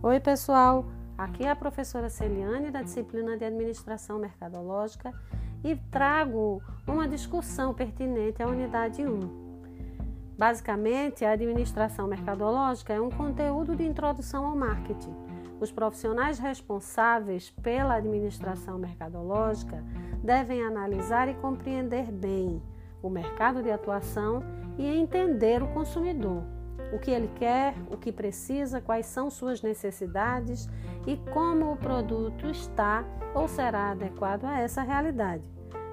Oi, pessoal! Aqui é a professora Celiane da disciplina de Administração Mercadológica e trago uma discussão pertinente à unidade 1. Basicamente, a administração mercadológica é um conteúdo de introdução ao marketing. Os profissionais responsáveis pela administração mercadológica devem analisar e compreender bem o mercado de atuação e entender o consumidor, o que ele quer, o que precisa, quais são suas necessidades e como o produto está ou será adequado a essa realidade.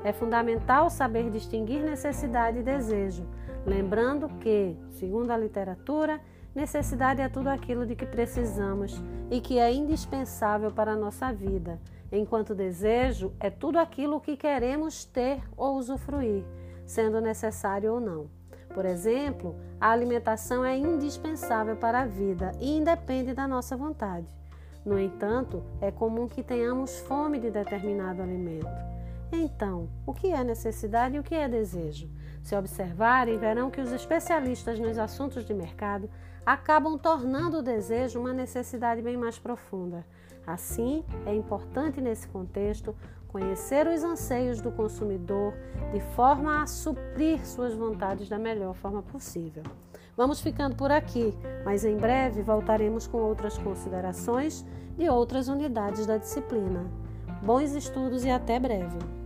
É fundamental saber distinguir necessidade e desejo, lembrando que, segundo a literatura, necessidade é tudo aquilo de que precisamos e que é indispensável para a nossa vida, enquanto desejo é tudo aquilo que queremos ter ou usufruir sendo necessário ou não. Por exemplo, a alimentação é indispensável para a vida e independe da nossa vontade. No entanto, é comum que tenhamos fome de determinado alimento. Então, o que é necessidade e o que é desejo? Se observarem, verão que os especialistas nos assuntos de mercado acabam tornando o desejo uma necessidade bem mais profunda. Assim, é importante nesse contexto conhecer os anseios do consumidor de forma a suprir suas vontades da melhor forma possível. Vamos ficando por aqui, mas em breve voltaremos com outras considerações de outras unidades da disciplina. Bons estudos e até breve!